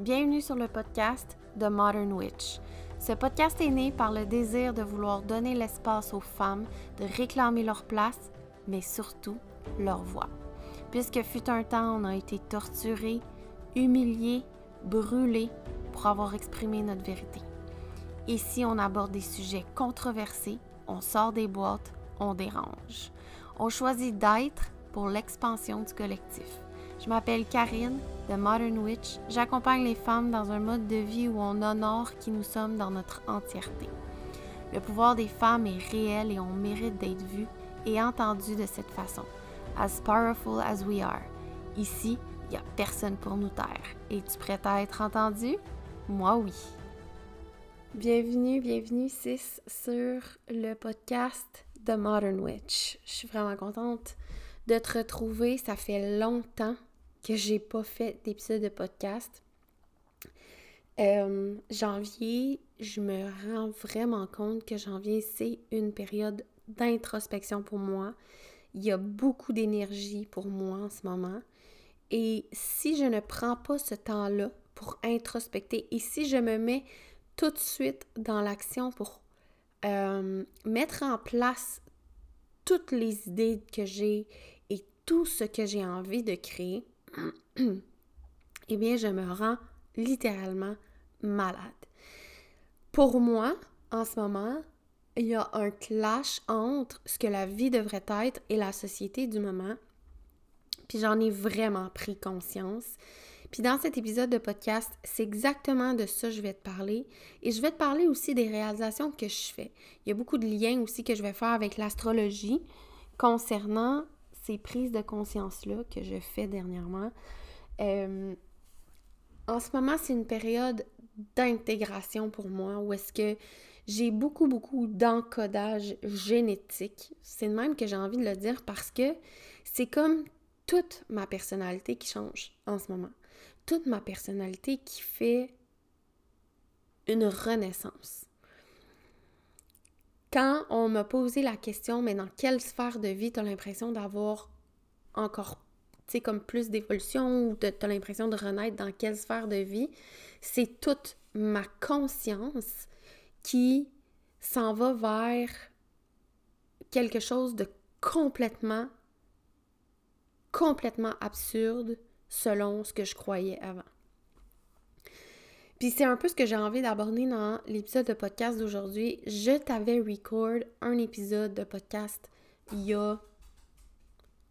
Bienvenue sur le podcast The Modern Witch. Ce podcast est né par le désir de vouloir donner l'espace aux femmes de réclamer leur place, mais surtout leur voix. Puisque fut un temps, on a été torturés, humiliés, brûlés pour avoir exprimé notre vérité. Ici, on aborde des sujets controversés, on sort des boîtes, on dérange. On choisit d'être pour l'expansion du collectif. Je m'appelle Karine de Modern Witch. J'accompagne les femmes dans un mode de vie où on honore qui nous sommes dans notre entièreté. Le pouvoir des femmes est réel et on mérite d'être vu et entendu de cette façon. As powerful as we are. Ici, il n'y a personne pour nous taire. Es-tu prête à être entendue? Moi, oui. Bienvenue, bienvenue, Sis, sur le podcast The Modern Witch. Je suis vraiment contente de te retrouver. Ça fait longtemps que j'ai pas fait d'épisode de podcast. Euh, janvier, je me rends vraiment compte que janvier, c'est une période d'introspection pour moi. Il y a beaucoup d'énergie pour moi en ce moment. Et si je ne prends pas ce temps-là pour introspecter et si je me mets tout de suite dans l'action pour euh, mettre en place toutes les idées que j'ai et tout ce que j'ai envie de créer, eh bien, je me rends littéralement malade. Pour moi, en ce moment, il y a un clash entre ce que la vie devrait être et la société du moment. Puis j'en ai vraiment pris conscience. Puis dans cet épisode de podcast, c'est exactement de ça que je vais te parler. Et je vais te parler aussi des réalisations que je fais. Il y a beaucoup de liens aussi que je vais faire avec l'astrologie concernant ces prises de conscience-là que je fais dernièrement. Euh, en ce moment, c'est une période d'intégration pour moi où est-ce que j'ai beaucoup, beaucoup d'encodage génétique. C'est de même que j'ai envie de le dire parce que c'est comme toute ma personnalité qui change en ce moment toute ma personnalité qui fait une renaissance. Quand on m'a posé la question, mais dans quelle sphère de vie tu as l'impression d'avoir encore, tu comme plus d'évolution ou tu as l'impression de renaître dans quelle sphère de vie, c'est toute ma conscience qui s'en va vers quelque chose de complètement, complètement absurde, selon ce que je croyais avant. Puis c'est un peu ce que j'ai envie d'aborder dans l'épisode de podcast d'aujourd'hui. Je t'avais record un épisode de podcast il y a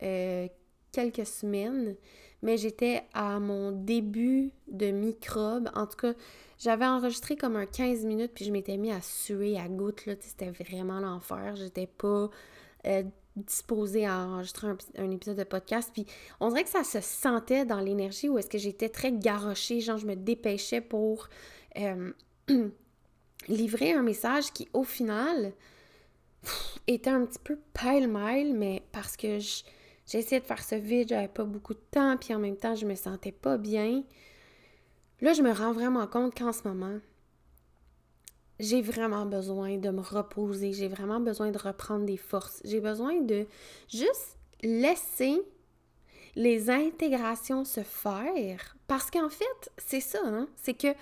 euh, quelques semaines, mais j'étais à mon début de microbe. En tout cas, j'avais enregistré comme un 15 minutes, puis je m'étais mis à suer à gouttes. C'était vraiment l'enfer. J'étais pas euh, disposée à enregistrer un, épisode de podcast. Puis on dirait que ça se sentait dans l'énergie où est-ce que j'étais très garochée, genre je me dépêchais pour euh, livrer un message qui au final était un petit peu pile-mile, mais parce que essayé de faire ce vide, j'avais pas beaucoup de temps, puis en même temps je me sentais pas bien. Là, je me rends vraiment compte qu'en ce moment, j'ai vraiment besoin de me reposer, j'ai vraiment besoin de reprendre des forces, j'ai besoin de juste laisser les intégrations se faire parce qu'en fait, c'est ça, hein? c'est que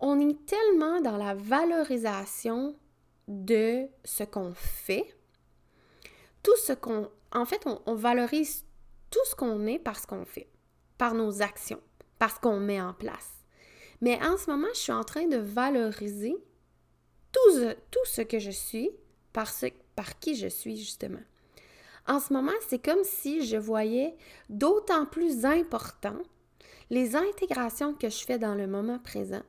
on est tellement dans la valorisation de ce qu'on fait, tout ce qu'on en fait, on, on valorise tout ce qu'on est parce qu'on fait, par nos actions, parce qu'on met en place. Mais en ce moment, je suis en train de valoriser tout, ce que je suis par, ce, par qui je suis justement. En ce moment, c'est comme si je voyais d'autant plus important les intégrations que je fais dans le moment présent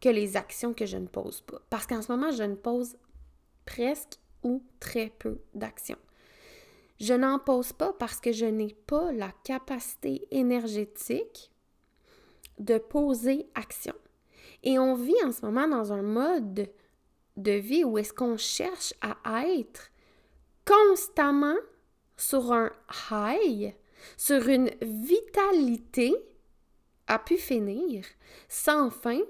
que les actions que je ne pose pas. Parce qu'en ce moment, je ne pose presque ou très peu d'actions. Je n'en pose pas parce que je n'ai pas la capacité énergétique de poser action. Et on vit en ce moment dans un mode de vie où est-ce qu'on cherche à être constamment sur un high, sur une vitalité à pu finir, sans fin,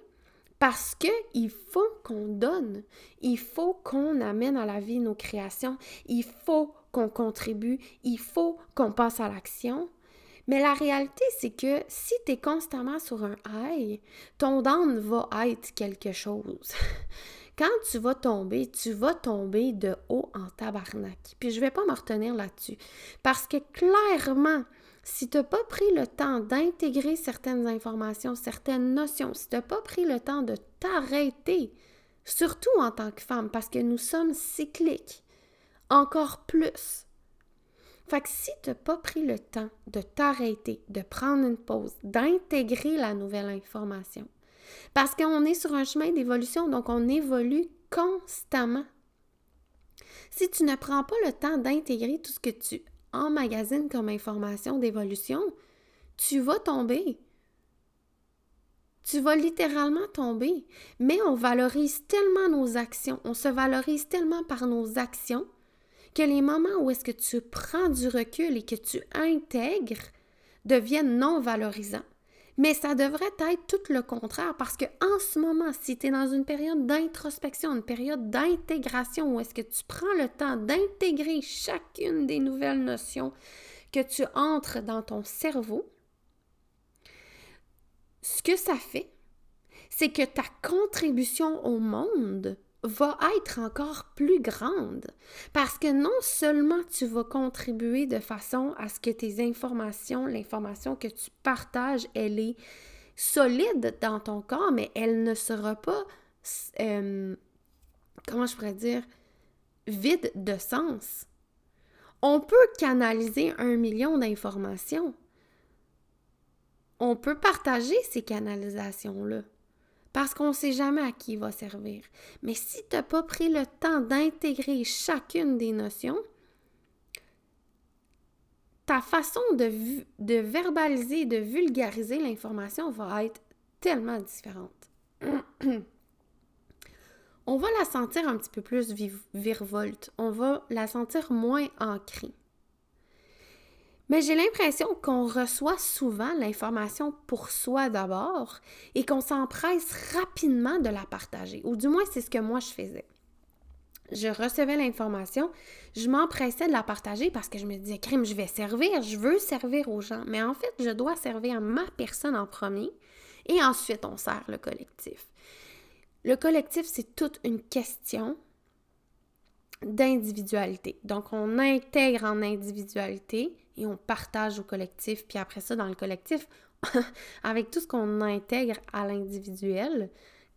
parce qu'il faut qu'on donne, il faut qu'on amène à la vie nos créations, il faut qu'on contribue, il faut qu'on passe à l'action. Mais la réalité, c'est que si tu es constamment sur un high, ton down va être quelque chose. Quand tu vas tomber, tu vas tomber de haut en tabarnak. Puis je vais pas me retenir là-dessus. Parce que clairement, si tu n'as pas pris le temps d'intégrer certaines informations, certaines notions, si tu n'as pas pris le temps de t'arrêter, surtout en tant que femme, parce que nous sommes cycliques, encore plus. Fait que si tu n'as pas pris le temps de t'arrêter, de prendre une pause, d'intégrer la nouvelle information, parce qu'on est sur un chemin d'évolution, donc on évolue constamment. Si tu ne prends pas le temps d'intégrer tout ce que tu emmagasines comme information d'évolution, tu vas tomber. Tu vas littéralement tomber. Mais on valorise tellement nos actions, on se valorise tellement par nos actions que les moments où est-ce que tu prends du recul et que tu intègres deviennent non valorisants. Mais ça devrait être tout le contraire parce que en ce moment, si tu es dans une période d'introspection, une période d'intégration où est-ce que tu prends le temps d'intégrer chacune des nouvelles notions que tu entres dans ton cerveau, ce que ça fait, c'est que ta contribution au monde va être encore plus grande parce que non seulement tu vas contribuer de façon à ce que tes informations, l'information que tu partages, elle est solide dans ton corps, mais elle ne sera pas, euh, comment je pourrais dire, vide de sens. On peut canaliser un million d'informations. On peut partager ces canalisations-là parce qu'on ne sait jamais à qui il va servir. Mais si tu n'as pas pris le temps d'intégrer chacune des notions, ta façon de, verbaliser, de vulgariser l'information va être tellement différente. On va la sentir un petit peu plus virevolte. On va la sentir moins ancrée. Mais j'ai l'impression qu'on reçoit souvent l'information pour soi d'abord et qu'on s'empresse rapidement de la partager. Ou du moins, c'est ce que moi je faisais. Je recevais l'information, je m'empressais de la partager parce que je me disais, crime, je vais servir, je veux servir aux gens. Mais en fait, je dois servir ma personne en premier et ensuite on sert le collectif. Le collectif, c'est toute une question d'individualité. Donc, on intègre en individualité et on partage au collectif. Puis après ça, dans le collectif, avec tout ce qu'on intègre à l'individuel,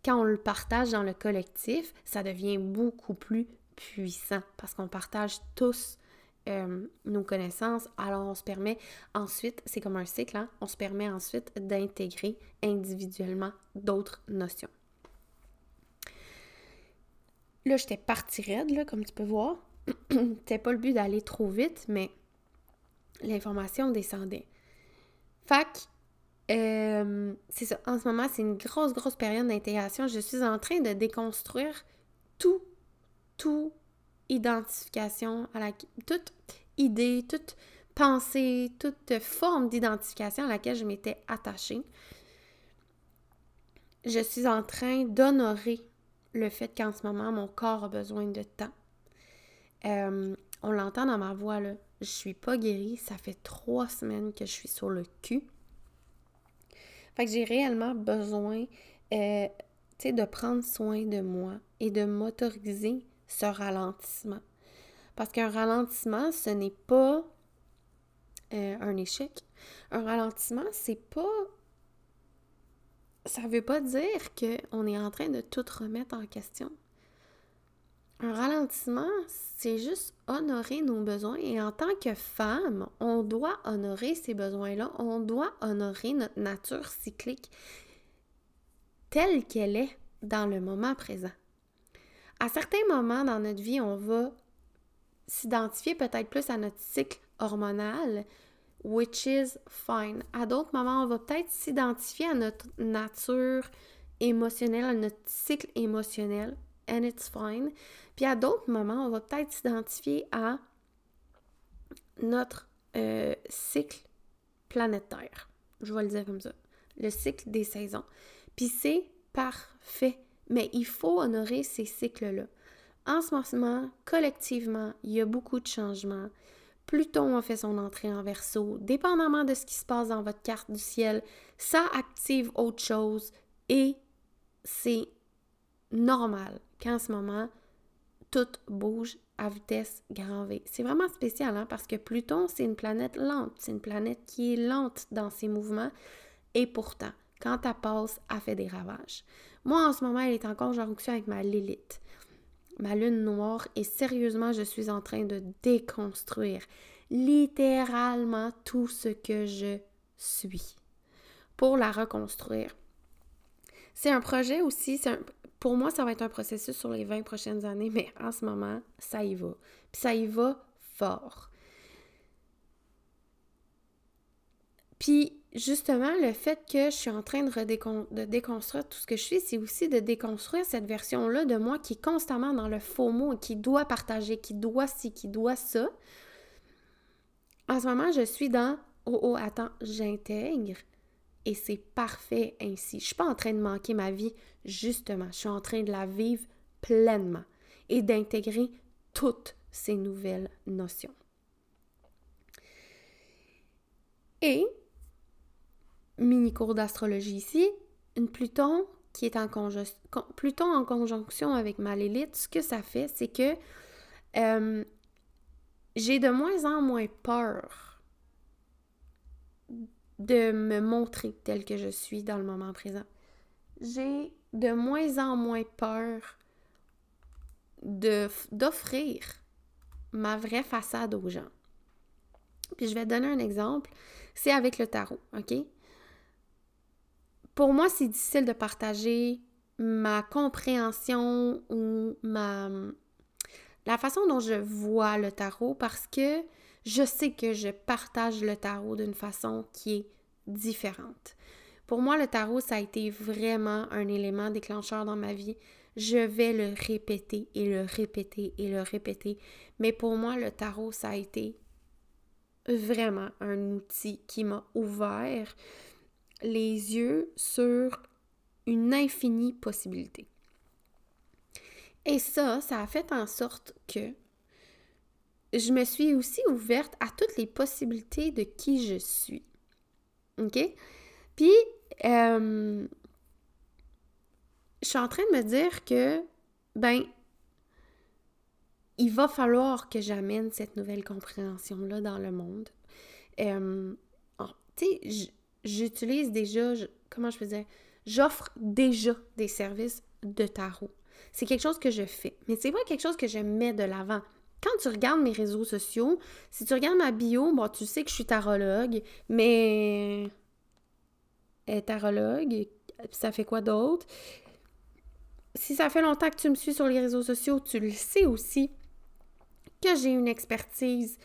quand on le partage dans le collectif, ça devient beaucoup plus puissant parce qu'on partage tous euh, nos connaissances. Alors on se permet ensuite, c'est comme un cycle, hein, on se permet ensuite d'intégrer individuellement d'autres notions. Là, j'étais partie raide, là, comme tu peux voir. C'était pas le but d'aller trop vite, mais l'information descendait. Fac, euh, c'est ça. En ce moment, c'est une grosse, grosse période d'intégration. Je suis en train de déconstruire tout, tout identification à la, toute idée, toute pensée, toute forme d'identification à laquelle je m'étais attachée. Je suis en train d'honorer le fait qu'en ce moment, mon corps a besoin de temps. Euh, on l'entend dans ma voix, là. Je suis pas guérie. Ça fait trois semaines que je suis sur le cul. Fait que j'ai réellement besoin, euh, de prendre soin de moi et de m'autoriser ce ralentissement. Parce qu'un ralentissement, ce n'est pas euh, un échec. Un ralentissement, c'est pas ça veut pas dire qu'on est en train de tout remettre en question. Un ralentissement, c'est juste honorer nos besoins et en tant que femme, on doit honorer ces besoins-là, on doit honorer notre nature cyclique telle qu'elle est dans le moment présent. À certains moments dans notre vie, on va s'identifier peut-être plus à notre cycle hormonal, which is fine. À d'autres moments, on va peut-être s'identifier à notre nature émotionnelle, à notre cycle émotionnel, and it's fine. Puis à d'autres moments, on va peut-être s'identifier à notre euh, cycle planétaire. Je vais le dire comme ça. Le cycle des saisons. Puis c'est parfait. Mais il faut honorer ces cycles-là. En ce moment, collectivement, il y a beaucoup de changements Pluton a fait son entrée en verso. Dépendamment de ce qui se passe dans votre carte du ciel, ça active autre chose et c'est normal qu'en ce moment, tout bouge à vitesse grand V. C'est vraiment spécial hein, parce que Pluton, c'est une planète lente. C'est une planète qui est lente dans ses mouvements et pourtant, quand elle passe, elle fait des ravages. Moi, en ce moment, elle est en conjonction avec ma Lilith ma lune noire et sérieusement, je suis en train de déconstruire littéralement tout ce que je suis pour la reconstruire. C'est un projet aussi, pour moi, ça va être un processus sur les 20 prochaines années, mais en ce moment, ça y va. Puis ça y va fort. Puis justement, le fait que je suis en train de, déconstruire tout ce que je suis, c'est aussi de déconstruire cette version-là de moi qui est constamment dans le faux mot, qui doit partager, qui doit ci, qui doit ça. En ce moment, je suis dans Oh, oh, attends, j'intègre et c'est parfait ainsi. Je suis pas en train de manquer ma vie, justement. Je suis en train de la vivre pleinement et d'intégrer toutes ces nouvelles notions. Et mini cours d'astrologie ici, une Pluton qui est en, Pluton en conjonction avec ma Lilith, ce que ça fait, c'est que euh, j'ai de moins en moins peur de me montrer telle que je suis dans le moment présent. J'ai de moins en moins peur d'offrir ma vraie façade aux gens. Puis je vais donner un exemple, c'est avec le tarot, OK? Pour moi, c'est difficile de partager ma compréhension ou ma la façon dont je vois le tarot parce que je sais que je partage le tarot d'une façon qui est différente. Pour moi, le tarot, ça a été vraiment un élément déclencheur dans ma vie. Je vais le répéter et le répéter et le répéter. Mais pour moi, le tarot, ça a été vraiment un outil qui m'a ouvert les yeux sur une infinie possibilité. Et ça, ça a fait en sorte que je me suis aussi ouverte à toutes les possibilités de qui je suis. OK? Puis, euh, je suis en train de me dire que, ben, il va falloir que j'amène cette nouvelle compréhension-là dans le monde. Euh, tu sais, j'utilise déjà, comment je faisais, j'offre déjà des services de tarot. C'est quelque chose que je fais, mais c'est pas quelque chose que je mets de l'avant. Quand tu regardes mes réseaux sociaux, si tu regardes ma bio, bon, tu sais que je suis tarologue, mais tarologue, ça fait quoi d'autre? Si ça fait longtemps que tu me suis sur les réseaux sociaux, tu le sais aussi que j'ai une expertise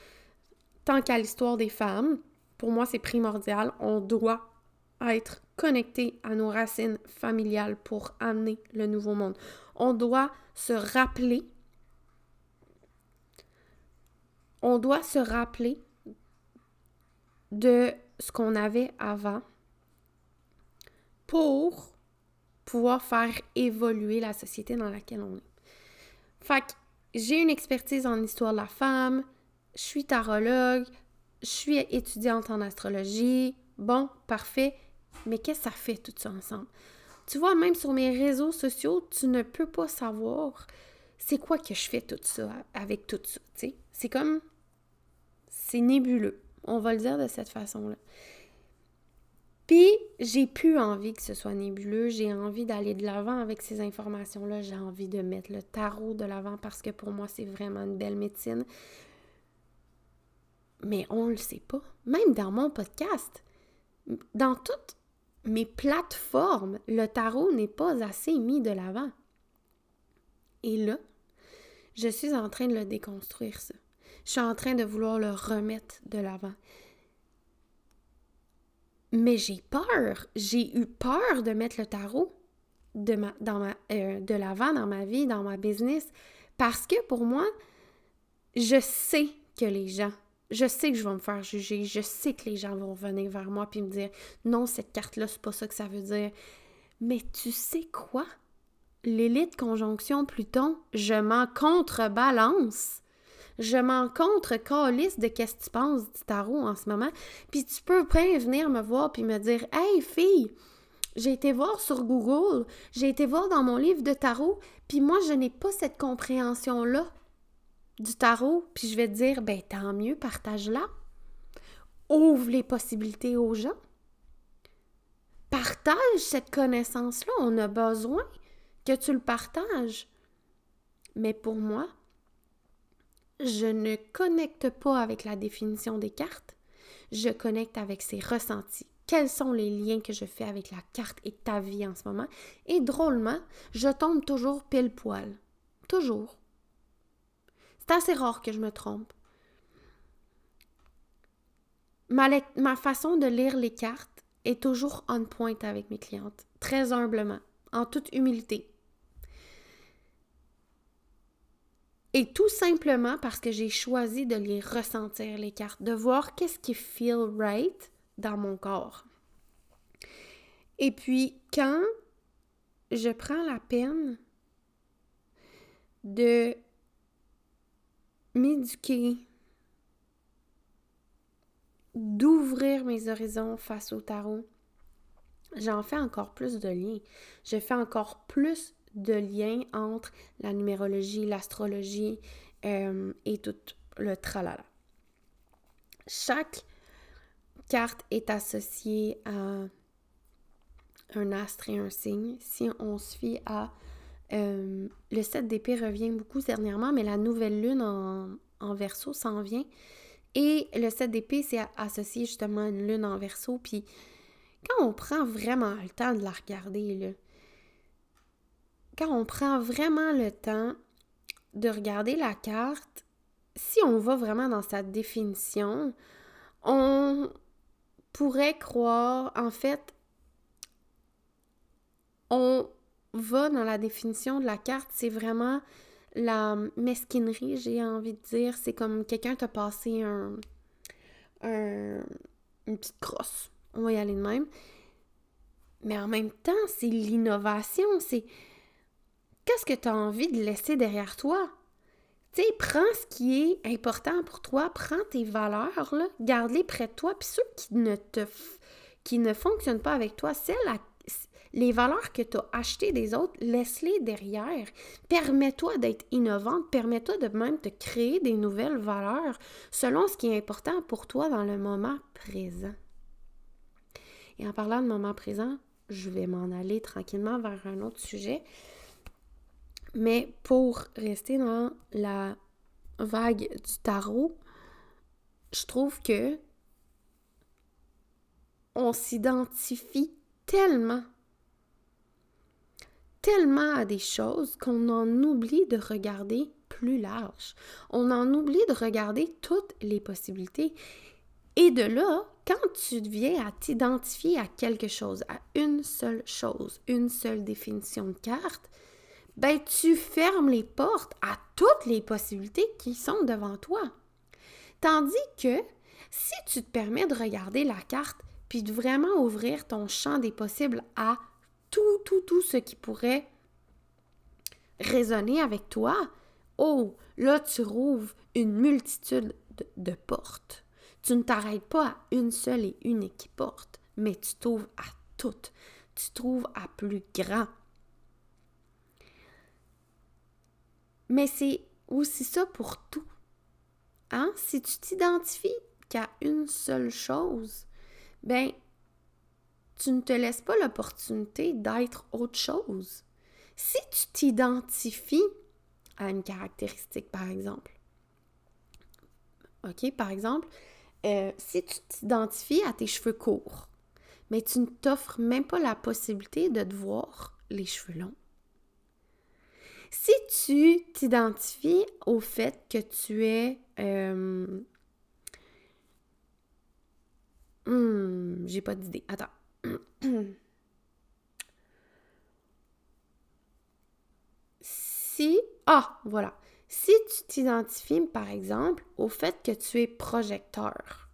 tant qu'à l'histoire des femmes, pour moi, c'est primordial. On doit être connecté à nos racines familiales pour amener le nouveau monde. On doit se rappeler, on doit se rappeler de ce qu'on avait avant pour pouvoir faire évoluer la société dans laquelle on est. Fait j'ai une expertise en histoire de la femme, je suis tarologue, je suis étudiante en astrologie. Bon, parfait. Mais qu'est-ce que ça fait tout ça ensemble? Tu vois, même sur mes réseaux sociaux, tu ne peux pas savoir c'est quoi que je fais tout ça avec tout ça. C'est comme. C'est nébuleux. On va le dire de cette façon-là. Puis, j'ai plus envie que ce soit nébuleux. J'ai envie d'aller de l'avant avec ces informations-là. J'ai envie de mettre le tarot de l'avant parce que pour moi, c'est vraiment une belle médecine mais on ne le sait pas. Même dans mon podcast, dans toutes mes plateformes, le tarot n'est pas assez mis de l'avant. Et là, je suis en train de le déconstruire, ça. Je suis en train de vouloir le remettre de l'avant. Mais j'ai peur. J'ai eu peur de mettre le tarot de, ma, dans ma, euh, de l'avant dans ma vie, dans ma business, parce que pour moi, je sais que les gens je sais que je vais me faire juger, je sais que les gens vont venir vers moi puis me dire non, cette carte-là, c'est pas ça que ça veut dire. Mais tu sais quoi? L'élite conjonction Pluton, je m'en contrebalance. Je m'en contre de qu'est-ce que tu penses du tarot en ce moment. Puis tu peux bien venir me voir puis me dire Hey fille, j'ai été voir sur Google, j'ai été voir dans mon livre de tarot, puis moi je n'ai pas cette compréhension-là du tarot, puis je vais te dire Ben tant mieux, partage-la. Ouvre les possibilités aux gens. Partage cette connaissance-là, on a besoin que tu le partages. Mais pour moi, je ne connecte pas avec la définition des cartes, je connecte avec ses ressentis. Quels sont les liens que je fais avec la carte et ta vie en ce moment? Et drôlement, je tombe toujours pile poil. Toujours. C'est assez rare que je me trompe. Ma, façon de lire les cartes est toujours on point avec mes clientes, très humblement, en toute humilité. Et tout simplement parce que j'ai choisi de les ressentir, les cartes, de voir qu'est-ce qui feel right dans mon corps. Et puis, quand je prends la peine de m'éduquer, d'ouvrir mes horizons face au tarot, j'en fais encore plus de liens. Je fais encore plus de lien entre la numérologie, l'astrologie euh, et tout le tralala. Chaque carte est associée à un astre et un signe. Si on se fie à... Euh, le 7 d'épée revient beaucoup dernièrement, mais la nouvelle lune en, en verso s'en vient. Et le 7 d'épée, c'est associé justement à une lune en verso. Puis quand on prend vraiment le temps de la regarder, là, quand on prend vraiment le temps de regarder la carte, si on va vraiment dans sa définition, on pourrait croire, en fait, on va dans la définition de la carte, c'est vraiment la mesquinerie, j'ai envie de dire. C'est comme quelqu'un t'a passé un, un, une petite crosse. On va y aller de même. Mais en même temps, c'est l'innovation, c'est qu'est-ce que tu as envie de laisser derrière toi? Tu sais, prends ce qui est important pour toi, prends tes valeurs, garde-les près de toi, puis ceux qui ne te qui ne fonctionnent pas avec toi, celles les valeurs que tu as achetées des autres, laisse-les derrière. Permets-toi d'être innovante, permets-toi de même te créer des nouvelles valeurs selon ce qui est important pour toi dans le moment présent. Et en parlant de moment présent, je vais m'en aller tranquillement vers un autre sujet. Mais pour rester dans la vague du tarot, je trouve que on s'identifie tellement, tellement à des choses qu'on en oublie de regarder plus large. On en oublie de regarder toutes les possibilités. Et de là, quand tu viens à t'identifier à quelque chose, à une seule chose, une seule définition de carte, ben tu fermes les portes à toutes les possibilités qui sont devant toi. Tandis que si tu te permets de regarder la carte puis de vraiment ouvrir ton champ des possibles à tout, tout, tout ce qui pourrait résonner avec toi, oh, là, tu rouvres une multitude de, portes. Tu ne t'arrêtes pas à une seule et unique porte, mais tu t'ouvres à toutes. Tu trouves à plus grand. Mais c'est aussi ça pour tout. Hein? Si tu t'identifies qu'à une seule chose, ben, tu ne te laisses pas l'opportunité d'être autre chose. Si tu t'identifies à une caractéristique, par exemple, OK, par exemple, euh, si tu t'identifies à tes cheveux courts, mais tu ne t'offres même pas la possibilité de te voir les cheveux longs, si tu t'identifies au fait que tu es... Euh, hmm, j'ai pas d'idée. Attends. si... Ah, voilà. Si tu t'identifies, par exemple, au fait que tu es projecteur,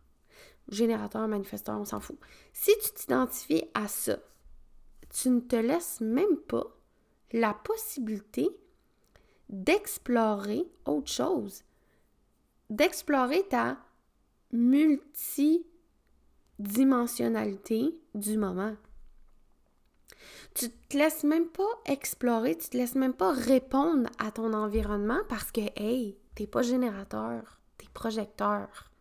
générateur, manifesteur, on s'en fout. Si tu t'identifies à ça, tu ne te laisses même pas la possibilité d'explorer autre chose. d'explorer ta multidimensionnalité du moment. Tu te laisses même pas explorer, tu te laisses même pas répondre à ton environnement parce que, hey, t'es pas générateur, t'es projecteur.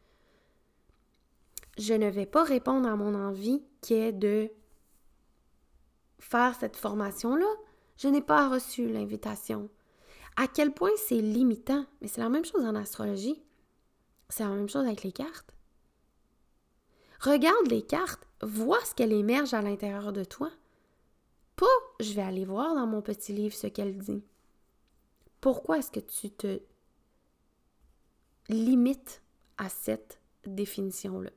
Je ne vais pas répondre à mon envie qui est de faire cette formation-là. Je n'ai pas reçu l'invitation. À quel point c'est limitant? Mais c'est la même chose en astrologie. C'est la même chose avec les cartes. Regarde les cartes, vois ce qu'elle émerge à l'intérieur de toi. Pas je vais aller voir dans mon petit livre ce qu'elle dit. Pourquoi est-ce que tu te limites à cette définition-là?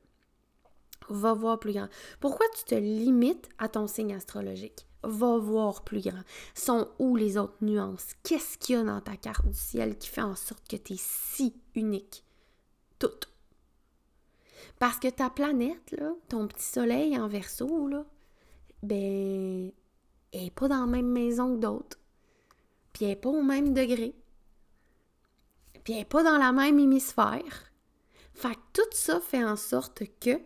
Va voir plus grand. Pourquoi tu te limites à ton signe astrologique? Va voir plus grand. Sont où les autres nuances? Qu'est-ce qu'il y a dans ta carte du ciel qui fait en sorte que tu es si unique? Tout. Parce que ta planète, ton petit soleil en verso, ben, elle n'est pas dans la même maison que d'autres. Puis elle n'est pas au même degré. Puis elle n'est pas dans la même hémisphère. Fait que tout ça fait en sorte que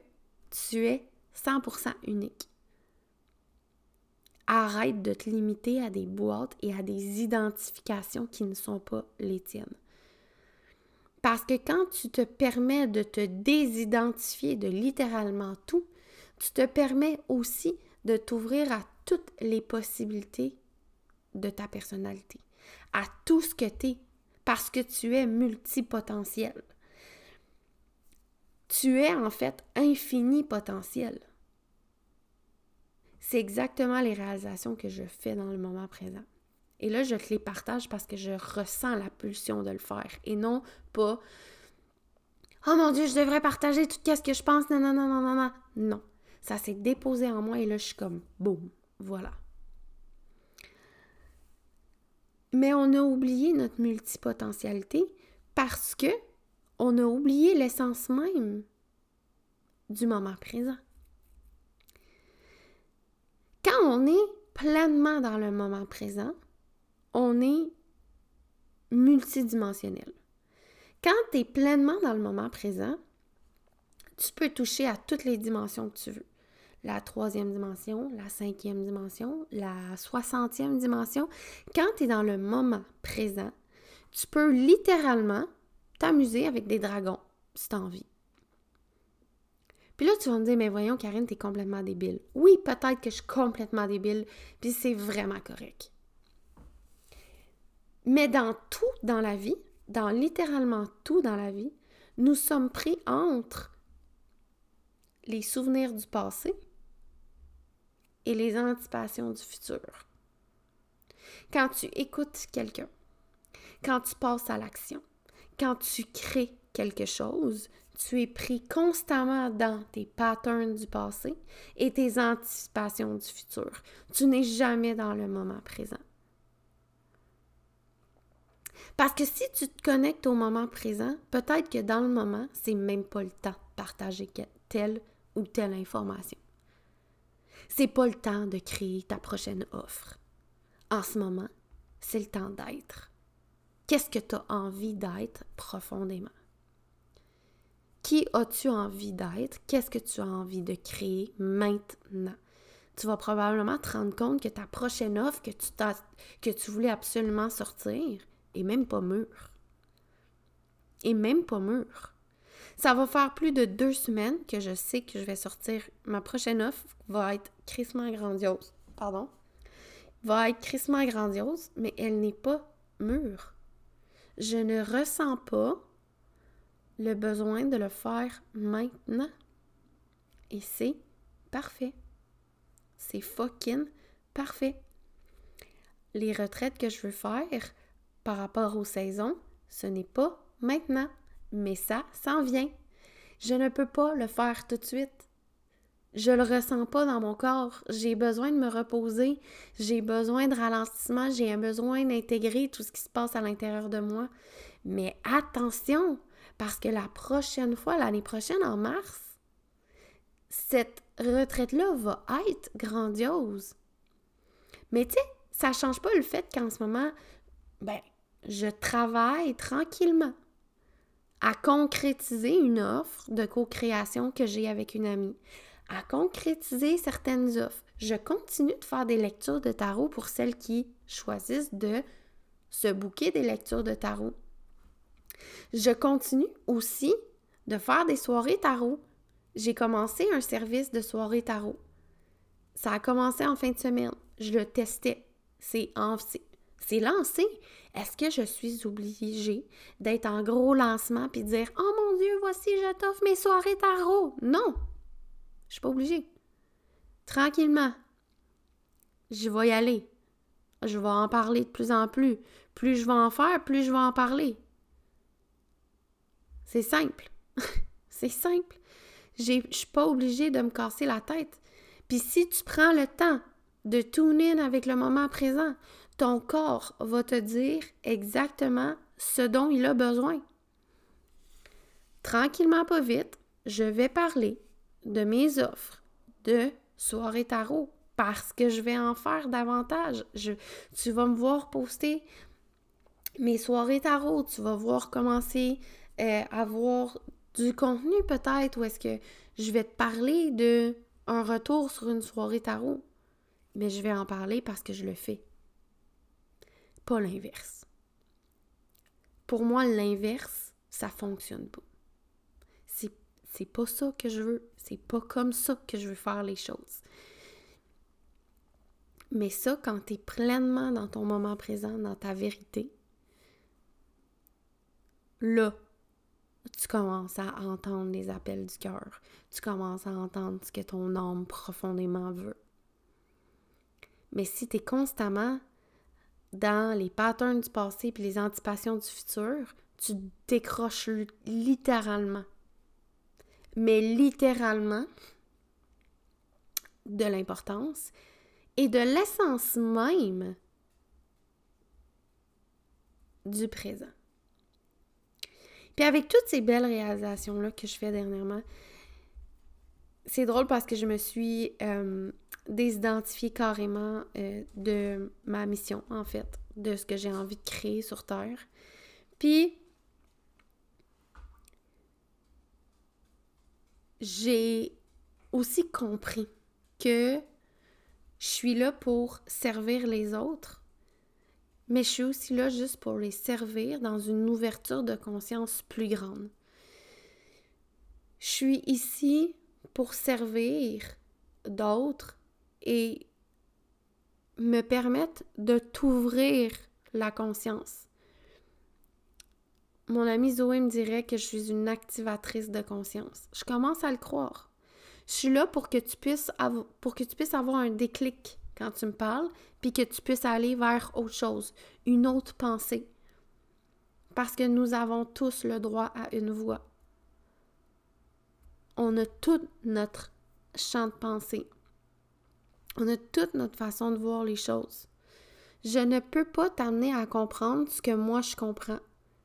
tu es 100% unique. Arrête de te limiter à des boîtes et à des identifications qui ne sont pas les tiennes. Parce que quand tu te permets de te désidentifier de littéralement tout, tu te permets aussi de t'ouvrir à toutes les possibilités de ta personnalité, à tout ce que tu es, parce que tu es multipotentiel. Tu es en fait infini potentiel. C'est exactement les réalisations que je fais dans le moment présent. Et là, je te les partage parce que je ressens la pulsion de le faire et non pas Oh mon Dieu, je devrais partager tout ce que je pense. Non, non, non, non, non, non. Non. Ça s'est déposé en moi et là, je suis comme boum. Voilà. Mais on a oublié notre multipotentialité parce que on a oublié l'essence même du moment présent. Quand on est pleinement dans le moment présent, on est multidimensionnel. Quand tu es pleinement dans le moment présent, tu peux toucher à toutes les dimensions que tu veux la troisième dimension, la cinquième dimension, la soixantième dimension. Quand tu es dans le moment présent, tu peux littéralement t'amuser avec des dragons si tu as envie. Puis là, tu vas me dire, mais voyons, Karine, tu es complètement débile. Oui, peut-être que je suis complètement débile, puis c'est vraiment correct. Mais dans tout dans la vie, dans littéralement tout dans la vie, nous sommes pris entre les souvenirs du passé et les anticipations du futur. Quand tu écoutes quelqu'un, quand tu passes à l'action, quand tu crées quelque chose, tu es pris constamment dans tes patterns du passé et tes anticipations du futur. Tu n'es jamais dans le moment présent. Parce que si tu te connectes au moment présent, peut-être que dans le moment, c'est même pas le temps de partager telle ou telle information. C'est pas le temps de créer ta prochaine offre. En ce moment, c'est le temps d'être. Qu'est-ce que tu as envie d'être profondément? Qui as-tu envie d'être? Qu'est-ce que tu as envie de créer maintenant? Tu vas probablement te rendre compte que ta prochaine offre que tu, que tu voulais absolument sortir est même pas mûre. Et même pas mûre. Ça va faire plus de deux semaines que je sais que je vais sortir. Ma prochaine offre va être crissement grandiose. Pardon? Va être crissement grandiose, mais elle n'est pas mûre. Je ne ressens pas le besoin de le faire maintenant. Et c'est parfait. C'est fucking parfait. Les retraites que je veux faire par rapport aux saisons, ce n'est pas maintenant mais ça s'en vient. Je ne peux pas le faire tout de suite. Je le ressens pas dans mon corps. J'ai besoin de me reposer. J'ai besoin de ralentissement. J'ai besoin d'intégrer tout ce qui se passe à l'intérieur de moi. Mais attention, parce que la prochaine fois, l'année prochaine, en mars, cette retraite-là va être grandiose. Mais tu sais, ça change pas le fait qu'en ce moment, ben, je travaille tranquillement à concrétiser une offre de co-création que j'ai avec une amie, à concrétiser certaines offres. Je continue de faire des lectures de tarot pour celles qui choisissent de se bouquer des lectures de tarot. Je continue aussi de faire des soirées tarot. J'ai commencé un service de soirée tarot. Ça a commencé en fin de semaine. Je le testais. C'est c'est lancé. Est-ce que je suis obligée d'être en gros lancement puis dire Oh mon Dieu, voici, je t'offre mes soirées tarot? Non! Je suis pas obligée. Tranquillement. Je vais y aller. Je vais en parler de plus en plus. Plus je vais en faire, plus je vais en parler. C'est simple. c'est simple. Je suis pas obligée de me casser la tête. Puis si tu prends le temps de tune in avec le moment présent, ton corps va te dire exactement ce dont il a besoin. Tranquillement, pas vite, je vais parler de mes offres de soirée tarot parce que je vais en faire davantage. Tu vas me voir poster mes soirées tarot, tu vas voir commencer euh, avoir du contenu peut-être, ou est-ce que je vais te parler de un retour sur une soirée tarot, mais je vais en parler parce que je le fais. Pas l'inverse. Pour moi, l'inverse, ça fonctionne pas. C'est, c'est pas ça que je veux. C'est pas comme ça que je veux faire les choses. Mais ça, quand tu es pleinement dans ton moment présent, dans ta vérité, là, tu commences à entendre les appels du cœur. Tu commences à entendre ce que ton âme profondément veut. Mais si tu es constamment dans les patterns du passé et les anticipations du futur, tu décroches littéralement. Mais littéralement de l'importance et de l'essence même du présent. Puis avec toutes ces belles réalisations-là que je fais dernièrement, c'est drôle parce que je me suis euh, désidentifiée carrément euh, de ma mission, en fait, de ce que j'ai envie de créer sur Terre. Puis, j'ai aussi compris que je suis là pour servir les autres mais je suis aussi là juste pour les servir dans une ouverture de conscience plus grande. Je suis ici pour servir d'autres et me permettre de t'ouvrir la conscience. Mon amie Zoé me dirait que je suis une activatrice de conscience. Je commence à le croire. Je suis là pour que tu puisses, pour que tu puisses avoir un déclic quand tu me parles, puis que tu puisses aller vers autre chose, une autre pensée. Parce que nous avons tous le droit à une voix. On a tout notre champ de pensée. On a toute notre façon de voir les choses. Je ne peux pas t'amener à comprendre ce que moi je comprends,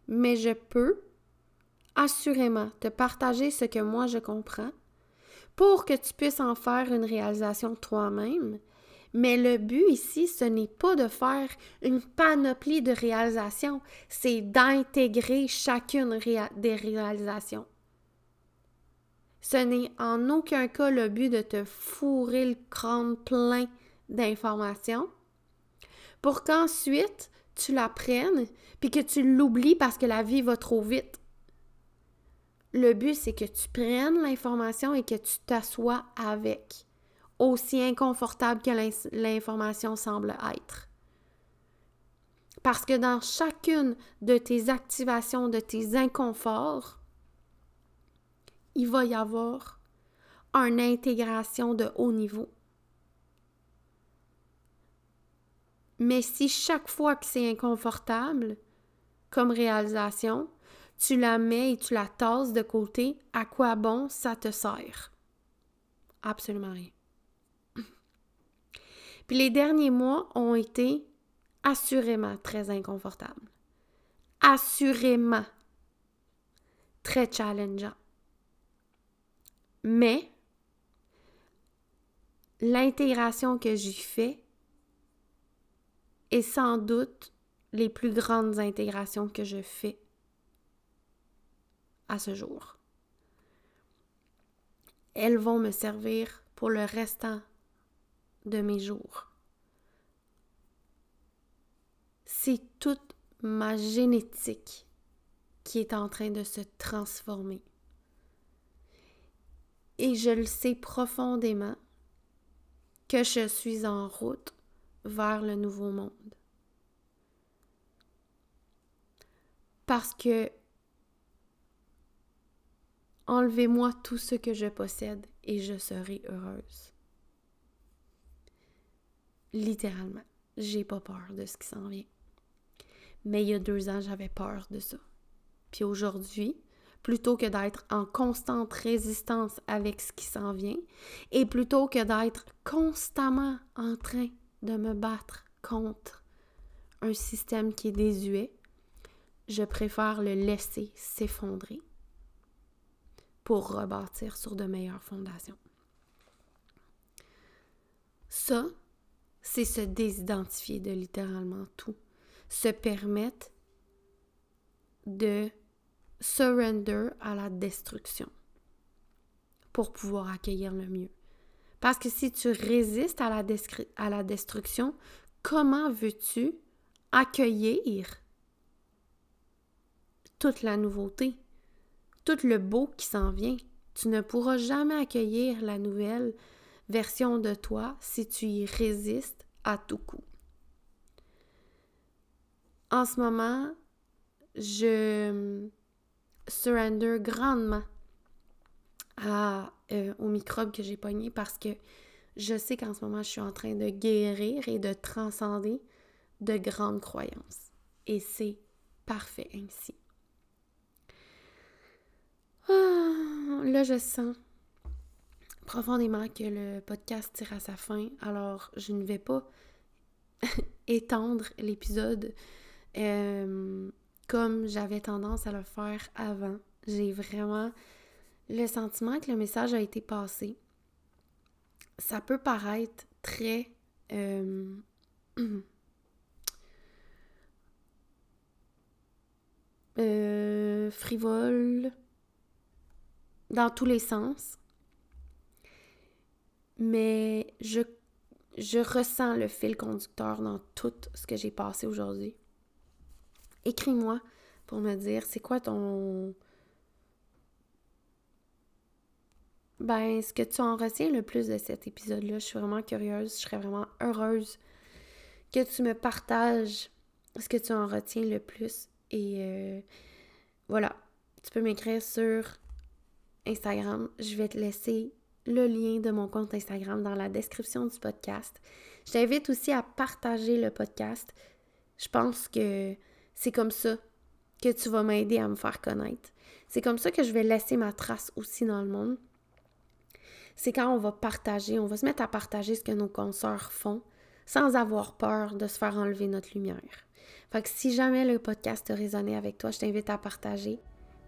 mais je peux assurément te partager ce que moi je comprends pour que tu puisses en faire une réalisation toi-même mais le but ici, ce n'est pas de faire une panoplie de réalisations, c'est d'intégrer chacune des réalisations. Ce n'est en aucun cas le but de te fourrer le crâne plein d'informations pour qu'ensuite tu la prennes puis que tu l'oublies parce que la vie va trop vite. Le but, c'est que tu prennes l'information et que tu t'assoies avec aussi inconfortable que l'information semble être. Parce que dans chacune de tes activations, de tes inconforts, il va y avoir une intégration de haut niveau. Mais si chaque fois que c'est inconfortable, comme réalisation, tu la mets et tu la tasses de côté, à quoi bon ça te sert? Absolument rien. Puis les derniers mois ont été assurément très inconfortables. Assurément très challengeants. Mais l'intégration que j'ai fait est sans doute les plus grandes intégrations que je fais à ce jour. Elles vont me servir pour le restant de mes jours. C'est toute ma génétique qui est en train de se transformer. Et je le sais profondément que je suis en route vers le nouveau monde. Parce que enlevez-moi tout ce que je possède et je serai heureuse. Littéralement, j'ai pas peur de ce qui s'en vient. Mais il y a deux ans, j'avais peur de ça. Puis aujourd'hui, plutôt que d'être en constante résistance avec ce qui s'en vient, et plutôt que d'être constamment en train de me battre contre un système qui est désuet, je préfère le laisser s'effondrer pour rebâtir sur de meilleures fondations. Ça, c'est se désidentifier de littéralement tout, se permettre de surrender à la destruction pour pouvoir accueillir le mieux. Parce que si tu résistes à la, destruction, comment veux-tu accueillir toute la nouveauté, tout le beau qui s'en vient? Tu ne pourras jamais accueillir la nouvelle version de toi si tu y résistes à tout coup. En ce moment, je surrender grandement à, euh, aux microbes que j'ai pognés parce que je sais qu'en ce moment, je suis en train de guérir et de transcender de grandes croyances. Et c'est parfait ainsi. Ah, là, je sens profondément que le podcast tire à sa fin. Alors, je ne vais pas étendre l'épisode. Euh, comme j'avais tendance à le faire avant. J'ai vraiment le sentiment que le message a été passé. Ça peut paraître très euh, euh, frivole dans tous les sens. Mais je, je ressens le fil conducteur dans tout ce que j'ai passé aujourd'hui écris-moi pour me dire c'est quoi ton. Ben, ce que tu en retiens le plus de cet épisode-là, je suis vraiment curieuse, je serais vraiment heureuse que tu me partages ce que tu en retiens le plus. Et euh, voilà, tu peux m'écrire sur Instagram. Je vais te laisser le lien de mon compte Instagram dans la description du podcast. Je t'invite aussi à partager le podcast. Je pense que c'est comme ça que tu vas m'aider à me faire connaître. C'est comme ça que je vais laisser ma trace aussi dans le monde. C'est quand on va partager, on va se mettre à partager ce que nos consoeurs font sans avoir peur de se faire enlever notre lumière. Fait que si jamais le podcast a résonné avec toi, je t'invite à partager.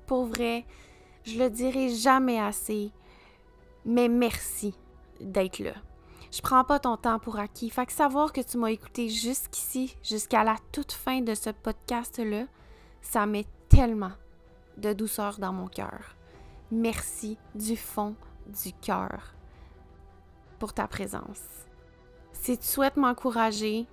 Pour vrai, je le dirai jamais assez, mais merci d'être là. Je prends pas ton temps pour acquis. Fait que savoir que tu m'as écouté jusqu'ici, jusqu'à la toute fin de ce podcast-là, ça met tellement de douceur dans mon cœur. Merci du fond du cœur pour ta présence. Si tu souhaites m'encourager,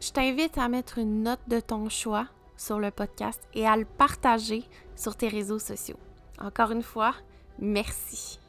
je t'invite à mettre une note de ton choix sur le podcast et à le partager sur tes réseaux sociaux. Encore une fois, merci.